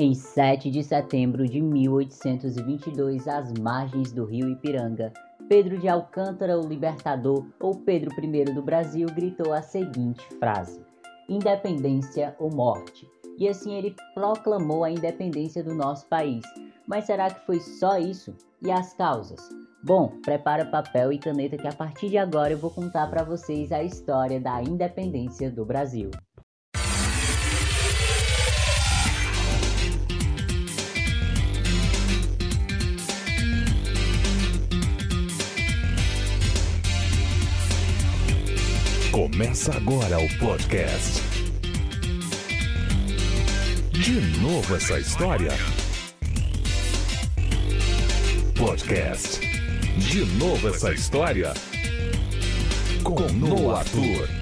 Em 7 de setembro de 1822, às margens do rio Ipiranga, Pedro de Alcântara, o Libertador, ou Pedro I do Brasil, gritou a seguinte frase: Independência ou morte. E assim ele proclamou a independência do nosso país. Mas será que foi só isso? E as causas? Bom, prepara papel e caneta que a partir de agora eu vou contar para vocês a história da independência do Brasil. Começa agora o podcast. De novo essa história? Podcast. De novo essa história? Com Noah Tour.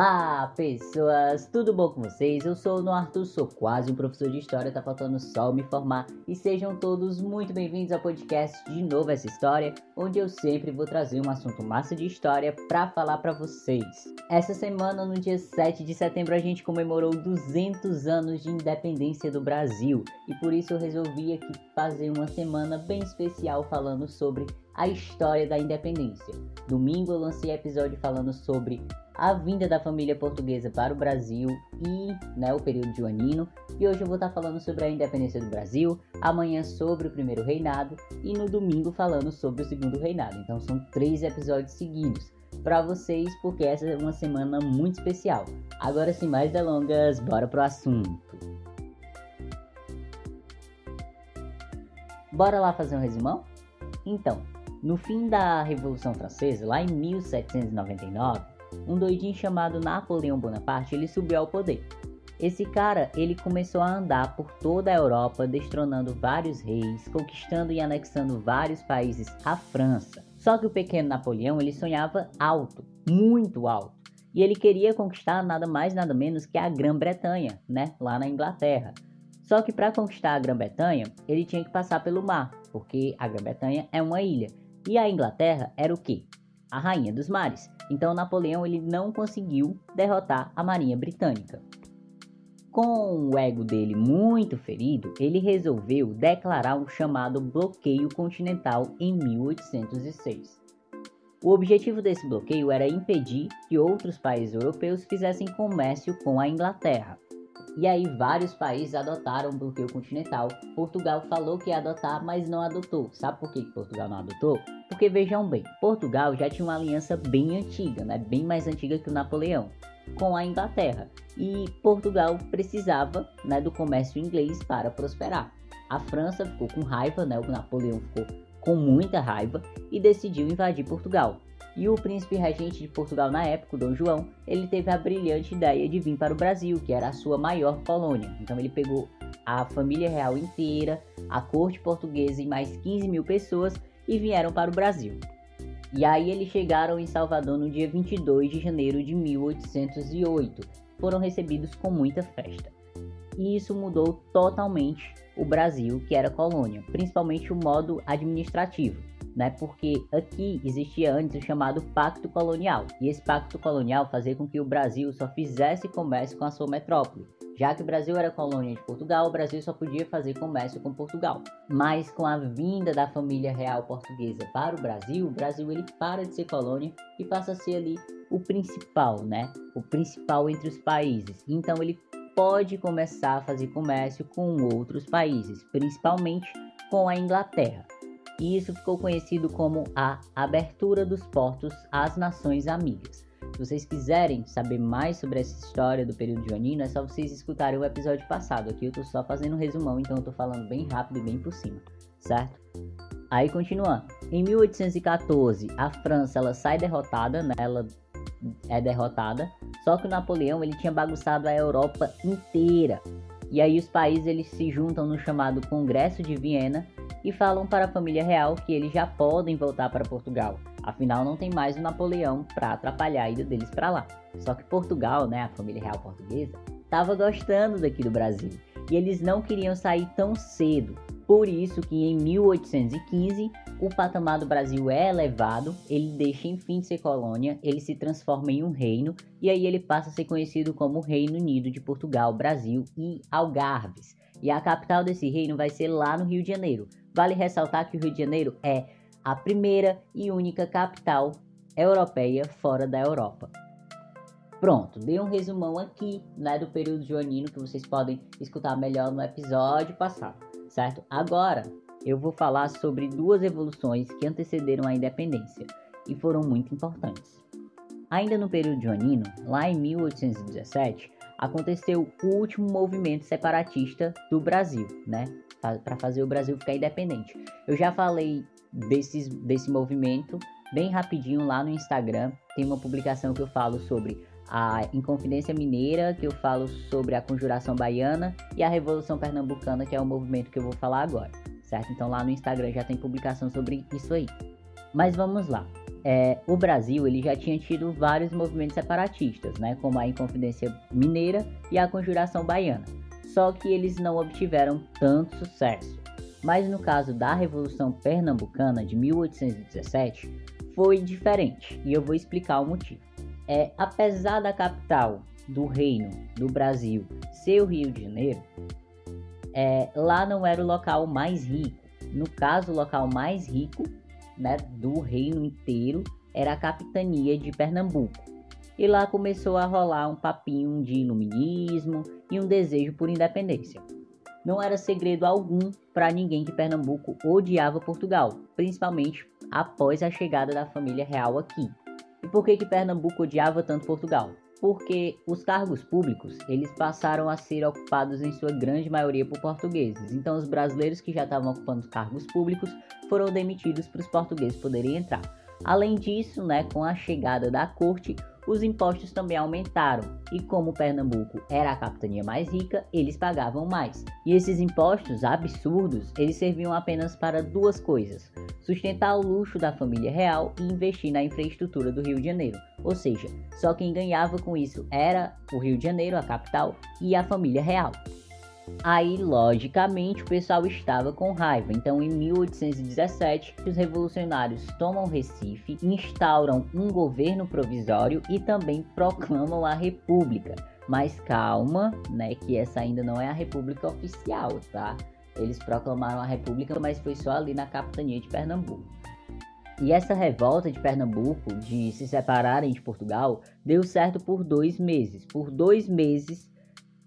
Olá, pessoas! Tudo bom com vocês? Eu sou o Arthur, sou quase um professor de história, tá faltando só me formar. E sejam todos muito bem-vindos ao podcast De Novo Essa História, onde eu sempre vou trazer um assunto massa de história para falar para vocês. Essa semana, no dia 7 de setembro, a gente comemorou 200 anos de independência do Brasil. E por isso eu resolvi aqui fazer uma semana bem especial falando sobre a história da independência. Domingo eu lancei episódio falando sobre a vinda da família portuguesa para o Brasil e né, o período joanino. E hoje eu vou estar falando sobre a independência do Brasil, amanhã sobre o primeiro reinado e no domingo falando sobre o segundo reinado. Então são três episódios seguidos para vocês, porque essa é uma semana muito especial. Agora, sem mais delongas, bora pro assunto. Bora lá fazer um resumão? Então, no fim da Revolução Francesa, lá em 1799, um doidinho chamado Napoleão Bonaparte, ele subiu ao poder. Esse cara, ele começou a andar por toda a Europa, destronando vários reis, conquistando e anexando vários países à França. Só que o pequeno Napoleão, ele sonhava alto, muito alto. E ele queria conquistar nada mais nada menos que a Grã-Bretanha, né, lá na Inglaterra. Só que para conquistar a Grã-Bretanha, ele tinha que passar pelo mar, porque a Grã-Bretanha é uma ilha. E a Inglaterra era o quê? A rainha dos mares. Então Napoleão ele não conseguiu derrotar a marinha britânica. Com o ego dele muito ferido, ele resolveu declarar um chamado bloqueio continental em 1806. O objetivo desse bloqueio era impedir que outros países europeus fizessem comércio com a Inglaterra. E aí vários países adotaram o bloqueio continental. Portugal falou que ia adotar, mas não adotou. Sabe por que Portugal não adotou? Porque vejam bem, Portugal já tinha uma aliança bem antiga, né? bem mais antiga que o Napoleão, com a Inglaterra. E Portugal precisava né, do comércio inglês para prosperar. A França ficou com raiva, né? o Napoleão ficou com muita raiva e decidiu invadir Portugal. E o príncipe regente de Portugal na época, Dom João, ele teve a brilhante ideia de vir para o Brasil, que era a sua maior colônia. Então ele pegou a família real inteira, a corte portuguesa e mais 15 mil pessoas e vieram para o Brasil. E aí eles chegaram em Salvador no dia 22 de janeiro de 1808. Foram recebidos com muita festa. E isso mudou totalmente o Brasil, que era colônia, principalmente o modo administrativo né? Porque aqui existia antes o chamado Pacto Colonial, e esse Pacto Colonial fazia com que o Brasil só fizesse comércio com a sua metrópole. Já que o Brasil era colônia de Portugal, o Brasil só podia fazer comércio com Portugal. Mas com a vinda da família real portuguesa para o Brasil, o Brasil ele para de ser colônia e passa a ser ali o principal, né? O principal entre os países. Então ele pode começar a fazer comércio com outros países, principalmente com a Inglaterra e isso ficou conhecido como a abertura dos portos às nações amigas. Se vocês quiserem saber mais sobre essa história do período joanino, é só vocês escutarem o episódio passado. Aqui eu tô só fazendo um resumão, então eu tô falando bem rápido e bem por cima, certo? Aí continuando. Em 1814, a França ela sai derrotada, né? ela é derrotada. Só que o Napoleão ele tinha bagunçado a Europa inteira. E aí os países eles se juntam no chamado Congresso de Viena e falam para a família real que eles já podem voltar para Portugal. Afinal, não tem mais o Napoleão para atrapalhar a ida deles para lá. Só que Portugal, né, a família real portuguesa, estava gostando daqui do Brasil e eles não queriam sair tão cedo. Por isso que em 1815 o patamar do Brasil é elevado, ele deixa enfim de ser colônia, ele se transforma em um reino e aí ele passa a ser conhecido como Reino Unido de Portugal, Brasil e Algarves. E a capital desse reino vai ser lá no Rio de Janeiro. Vale ressaltar que o Rio de Janeiro é a primeira e única capital europeia fora da Europa. Pronto, dei um resumão aqui né, do período joanino que vocês podem escutar melhor no episódio passado, certo? Agora eu vou falar sobre duas evoluções que antecederam a independência e foram muito importantes. Ainda no período joanino, lá em 1817, aconteceu o último movimento separatista do Brasil, né? Para fazer o Brasil ficar independente. Eu já falei desses, desse movimento bem rapidinho lá no Instagram. Tem uma publicação que eu falo sobre a Inconfidência Mineira, que eu falo sobre a Conjuração Baiana e a Revolução Pernambucana, que é o movimento que eu vou falar agora, certo? Então lá no Instagram já tem publicação sobre isso aí. Mas vamos lá. É, o Brasil ele já tinha tido vários movimentos separatistas, né, como a Inconfidência Mineira e a Conjuração Baiana. Só que eles não obtiveram tanto sucesso. Mas no caso da Revolução Pernambucana de 1817, foi diferente, e eu vou explicar o motivo. É, apesar da capital do reino do Brasil ser o Rio de Janeiro, é, lá não era o local mais rico. No caso, o local mais rico né, do reino inteiro era a capitania de Pernambuco. E lá começou a rolar um papinho de iluminismo e um desejo por independência. Não era segredo algum para ninguém que Pernambuco odiava Portugal, principalmente após a chegada da família real aqui. E por que que Pernambuco odiava tanto Portugal? Porque os cargos públicos, eles passaram a ser ocupados em sua grande maioria por portugueses. Então os brasileiros que já estavam ocupando os cargos públicos foram demitidos para os portugueses poderem entrar. Além disso, né, com a chegada da corte, os impostos também aumentaram e como Pernambuco era a capitania mais rica, eles pagavam mais. E esses impostos absurdos, eles serviam apenas para duas coisas: sustentar o luxo da família real e investir na infraestrutura do Rio de Janeiro. Ou seja, só quem ganhava com isso era o Rio de Janeiro, a capital, e a família real. Aí, logicamente, o pessoal estava com raiva. Então, em 1817, os revolucionários tomam Recife, instauram um governo provisório e também proclamam a República. Mas calma, né, que essa ainda não é a República oficial, tá? Eles proclamaram a República, mas foi só ali na capitania de Pernambuco. E essa revolta de Pernambuco de se separarem de Portugal deu certo por dois meses. Por dois meses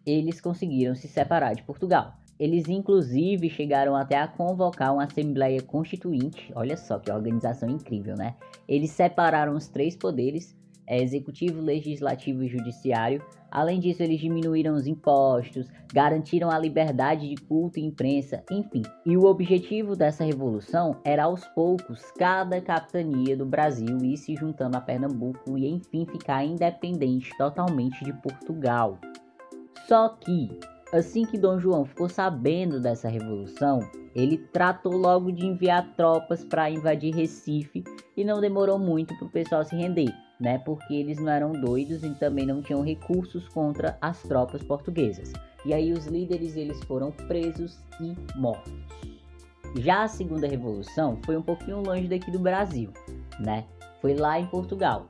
eles conseguiram se separar de Portugal. Eles inclusive chegaram até a convocar uma Assembleia Constituinte. Olha só que organização incrível, né? Eles separaram os três poderes, é, executivo, legislativo e judiciário. Além disso, eles diminuíram os impostos, garantiram a liberdade de culto e imprensa, enfim. E o objetivo dessa revolução era aos poucos cada capitania do Brasil ir se juntando a Pernambuco e enfim ficar independente totalmente de Portugal. Só que, assim que Dom João ficou sabendo dessa revolução, ele tratou logo de enviar tropas para invadir Recife e não demorou muito para o pessoal se render, né? Porque eles não eram doidos e também não tinham recursos contra as tropas portuguesas. E aí os líderes eles foram presos e mortos. Já a segunda revolução foi um pouquinho longe daqui do Brasil, né? Foi lá em Portugal.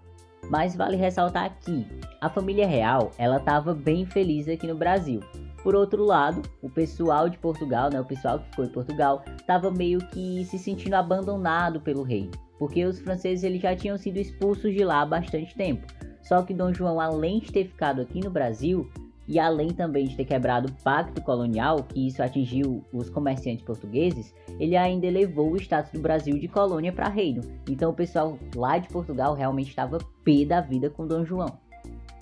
Mas vale ressaltar aqui, a família real, ela estava bem feliz aqui no Brasil. Por outro lado, o pessoal de Portugal, né, o pessoal que ficou em Portugal, estava meio que se sentindo abandonado pelo rei, porque os franceses eles já tinham sido expulsos de lá há bastante tempo. Só que Dom João, além de ter ficado aqui no Brasil, e além também de ter quebrado o pacto colonial, que isso atingiu os comerciantes portugueses, ele ainda elevou o status do Brasil de colônia para reino. Então o pessoal lá de Portugal realmente estava pé da vida com Dom João.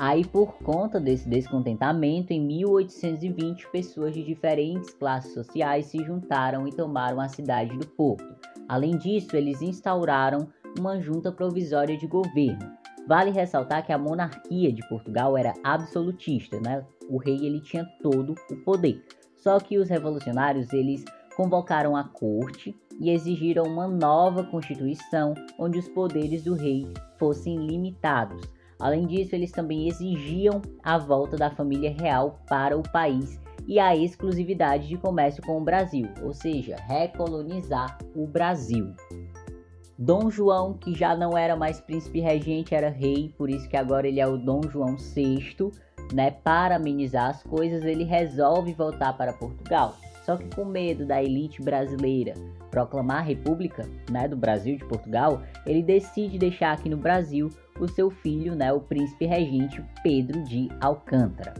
Aí, por conta desse descontentamento, em 1820, pessoas de diferentes classes sociais se juntaram e tomaram a cidade do Porto. Além disso, eles instauraram uma junta provisória de governo, Vale ressaltar que a monarquia de Portugal era absolutista, né? O rei ele tinha todo o poder. Só que os revolucionários eles convocaram a corte e exigiram uma nova constituição onde os poderes do rei fossem limitados. Além disso, eles também exigiam a volta da família real para o país e a exclusividade de comércio com o Brasil, ou seja, recolonizar o Brasil. Dom João, que já não era mais príncipe regente, era rei, por isso que agora ele é o Dom João VI, né? Para amenizar as coisas, ele resolve voltar para Portugal. Só que com medo da elite brasileira proclamar a República, né, do Brasil de Portugal, ele decide deixar aqui no Brasil o seu filho, né, o príncipe regente Pedro de Alcântara.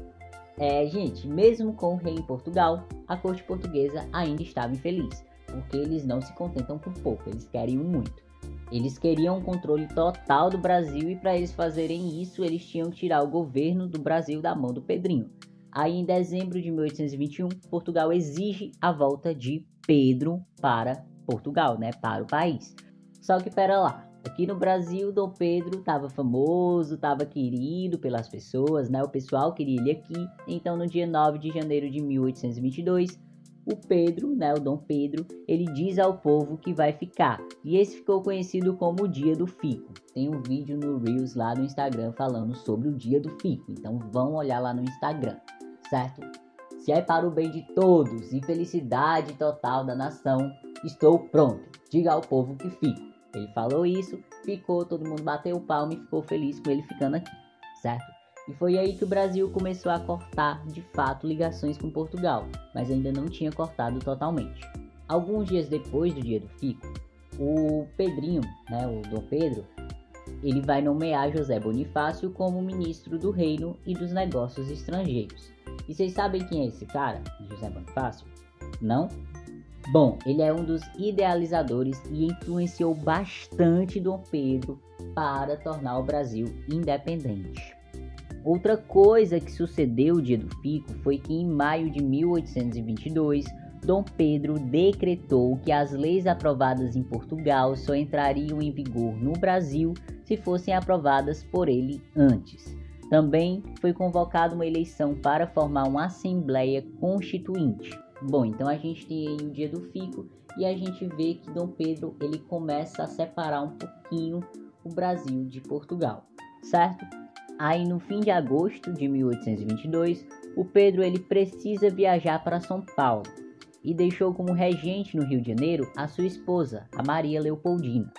É, gente, mesmo com o rei em Portugal, a corte portuguesa ainda estava infeliz, porque eles não se contentam com pouco, eles querem muito. Eles queriam um controle total do Brasil e para eles fazerem isso, eles tinham que tirar o governo do Brasil da mão do Pedrinho. Aí em dezembro de 1821, Portugal exige a volta de Pedro para Portugal, né, para o país. Só que pera lá, aqui no Brasil Dom Pedro estava famoso, estava querido pelas pessoas, né? O pessoal queria ele aqui. Então no dia 9 de janeiro de 1822, o Pedro, né, o Dom Pedro, ele diz ao povo que vai ficar. E esse ficou conhecido como o Dia do Fico. Tem um vídeo no Reels lá no Instagram falando sobre o Dia do Fico. Então vão olhar lá no Instagram, certo? Se é para o bem de todos e felicidade total da nação, estou pronto. Diga ao povo que fico. Ele falou isso, ficou, todo mundo bateu o palmo e ficou feliz com ele ficando aqui, certo? E foi aí que o Brasil começou a cortar de fato ligações com Portugal, mas ainda não tinha cortado totalmente. Alguns dias depois do dia do Fico, o Pedrinho, né, o Dom Pedro, ele vai nomear José Bonifácio como ministro do Reino e dos Negócios Estrangeiros. E vocês sabem quem é esse cara, José Bonifácio? Não? Bom, ele é um dos idealizadores e influenciou bastante Dom Pedro para tornar o Brasil independente. Outra coisa que sucedeu o dia do Fico foi que em maio de 1822, Dom Pedro decretou que as leis aprovadas em Portugal só entrariam em vigor no Brasil se fossem aprovadas por ele antes. Também foi convocada uma eleição para formar uma Assembleia Constituinte. Bom, então a gente tem o dia do Fico e a gente vê que Dom Pedro ele começa a separar um pouquinho o Brasil de Portugal, certo? Aí no fim de agosto de 1822, o Pedro ele precisa viajar para São Paulo e deixou como regente no Rio de Janeiro a sua esposa, a Maria Leopoldina.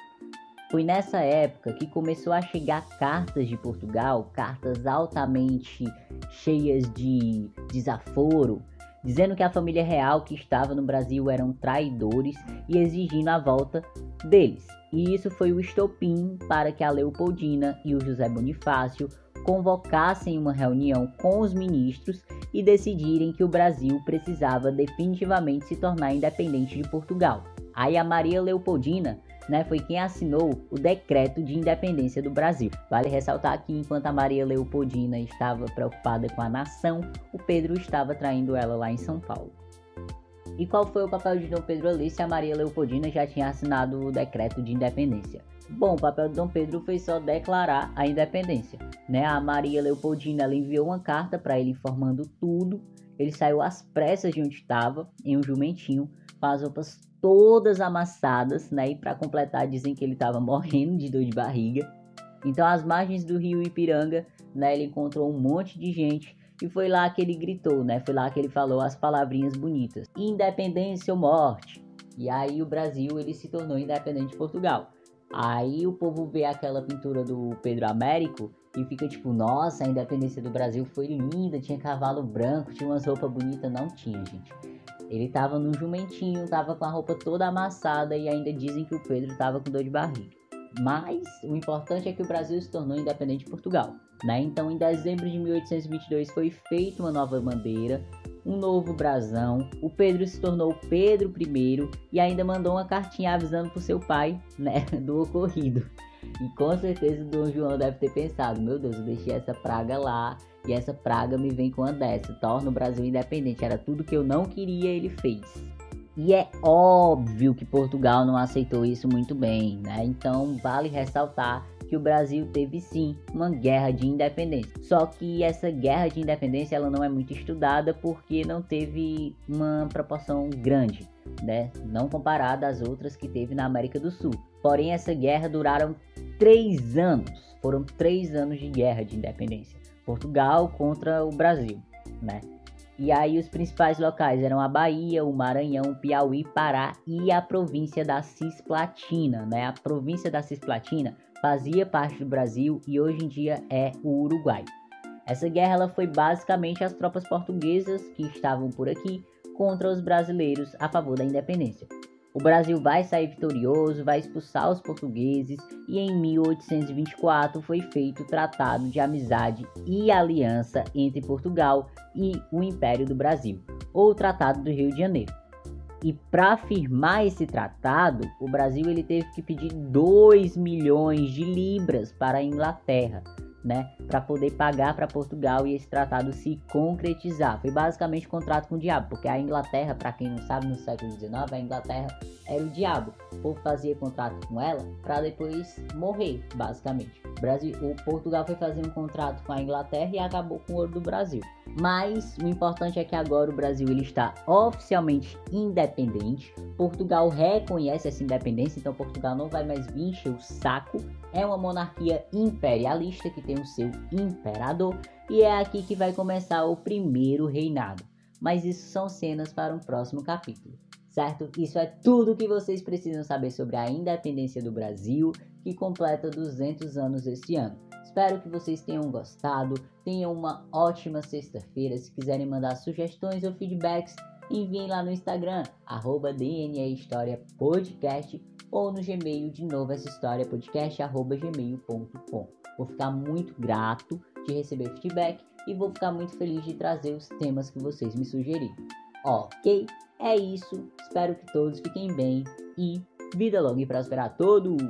Foi nessa época que começou a chegar cartas de Portugal, cartas altamente cheias de desaforo, dizendo que a família real que estava no Brasil eram traidores e exigindo a volta deles. E isso foi o estopim para que a Leopoldina e o José Bonifácio convocassem uma reunião com os ministros e decidirem que o Brasil precisava definitivamente se tornar independente de Portugal. Aí a Maria Leopoldina né, foi quem assinou o decreto de independência do Brasil. Vale ressaltar que enquanto a Maria Leopoldina estava preocupada com a nação, o Pedro estava traindo ela lá em São Paulo. E qual foi o papel de Dom Pedro ali se a Maria Leopoldina já tinha assinado o decreto de independência? Bom, o papel de Dom Pedro foi só declarar a independência. Né? A Maria Leopoldina ela enviou uma carta para ele informando tudo. Ele saiu às pressas de onde estava, em um jumentinho, com as roupas todas amassadas, né? E para completar, dizem que ele estava morrendo de dor de barriga. Então, às margens do rio Ipiranga, né? Ele encontrou um monte de gente e foi lá que ele gritou, né? Foi lá que ele falou as palavrinhas bonitas: independência ou morte. E aí o Brasil ele se tornou independente de Portugal. Aí o povo vê aquela pintura do Pedro Américo e fica tipo, nossa, a independência do Brasil foi linda, tinha cavalo branco, tinha umas roupas bonitas, não tinha, gente. Ele tava no jumentinho, tava com a roupa toda amassada e ainda dizem que o Pedro tava com dor de barriga. Mas o importante é que o Brasil se tornou independente de Portugal. Né? Então, em dezembro de 1822 foi feita uma nova bandeira, um novo brasão. O Pedro se tornou Pedro I e ainda mandou uma cartinha avisando para seu pai né, do ocorrido. E com certeza o Dom João deve ter pensado: meu Deus, eu deixei essa praga lá e essa praga me vem com a dessa, torna o Brasil independente. Era tudo que eu não queria, ele fez. E é óbvio que Portugal não aceitou isso muito bem, né? Então vale ressaltar que o Brasil teve sim uma guerra de independência. Só que essa guerra de independência ela não é muito estudada porque não teve uma proporção grande, né? Não comparada às outras que teve na América do Sul. Porém, essa guerra duraram três anos. Foram três anos de guerra de independência. Portugal contra o Brasil, né? E aí os principais locais eram a Bahia, o Maranhão, Piauí, Pará e a província da Cisplatina, né? A província da Cisplatina fazia parte do Brasil e hoje em dia é o Uruguai. Essa guerra ela foi basicamente as tropas portuguesas que estavam por aqui contra os brasileiros a favor da independência. O Brasil vai sair vitorioso, vai expulsar os portugueses e em 1824 foi feito o Tratado de Amizade e Aliança entre Portugal e o Império do Brasil, ou Tratado do Rio de Janeiro. E para firmar esse tratado, o Brasil ele teve que pedir 2 milhões de libras para a Inglaterra, né, para poder pagar para Portugal e esse tratado se concretizar. Foi basicamente contrato com o diabo, porque a Inglaterra, para quem não sabe, no século XIX, a Inglaterra era o diabo. O povo fazia contrato com ela para depois morrer, basicamente. O, Brasil, o Portugal foi fazer um contrato com a Inglaterra e acabou com o ouro do Brasil. Mas o importante é que agora o Brasil ele está oficialmente independente. Portugal reconhece essa independência, então Portugal não vai mais vir encher o saco. É uma monarquia imperialista que tem o seu imperador e é aqui que vai começar o primeiro reinado. Mas isso são cenas para um próximo capítulo, certo? Isso é tudo que vocês precisam saber sobre a independência do Brasil, que completa 200 anos este ano. Espero que vocês tenham gostado. Tenham uma ótima sexta-feira. Se quiserem mandar sugestões ou feedbacks, enviem lá no Instagram, arroba DNA História Podcast ou no Gmail de novo essa história podcast arroba gmail.com. Vou ficar muito grato de receber feedback e vou ficar muito feliz de trazer os temas que vocês me sugerirem. Ok? É isso. Espero que todos fiquem bem e vida longa e próspera a todos!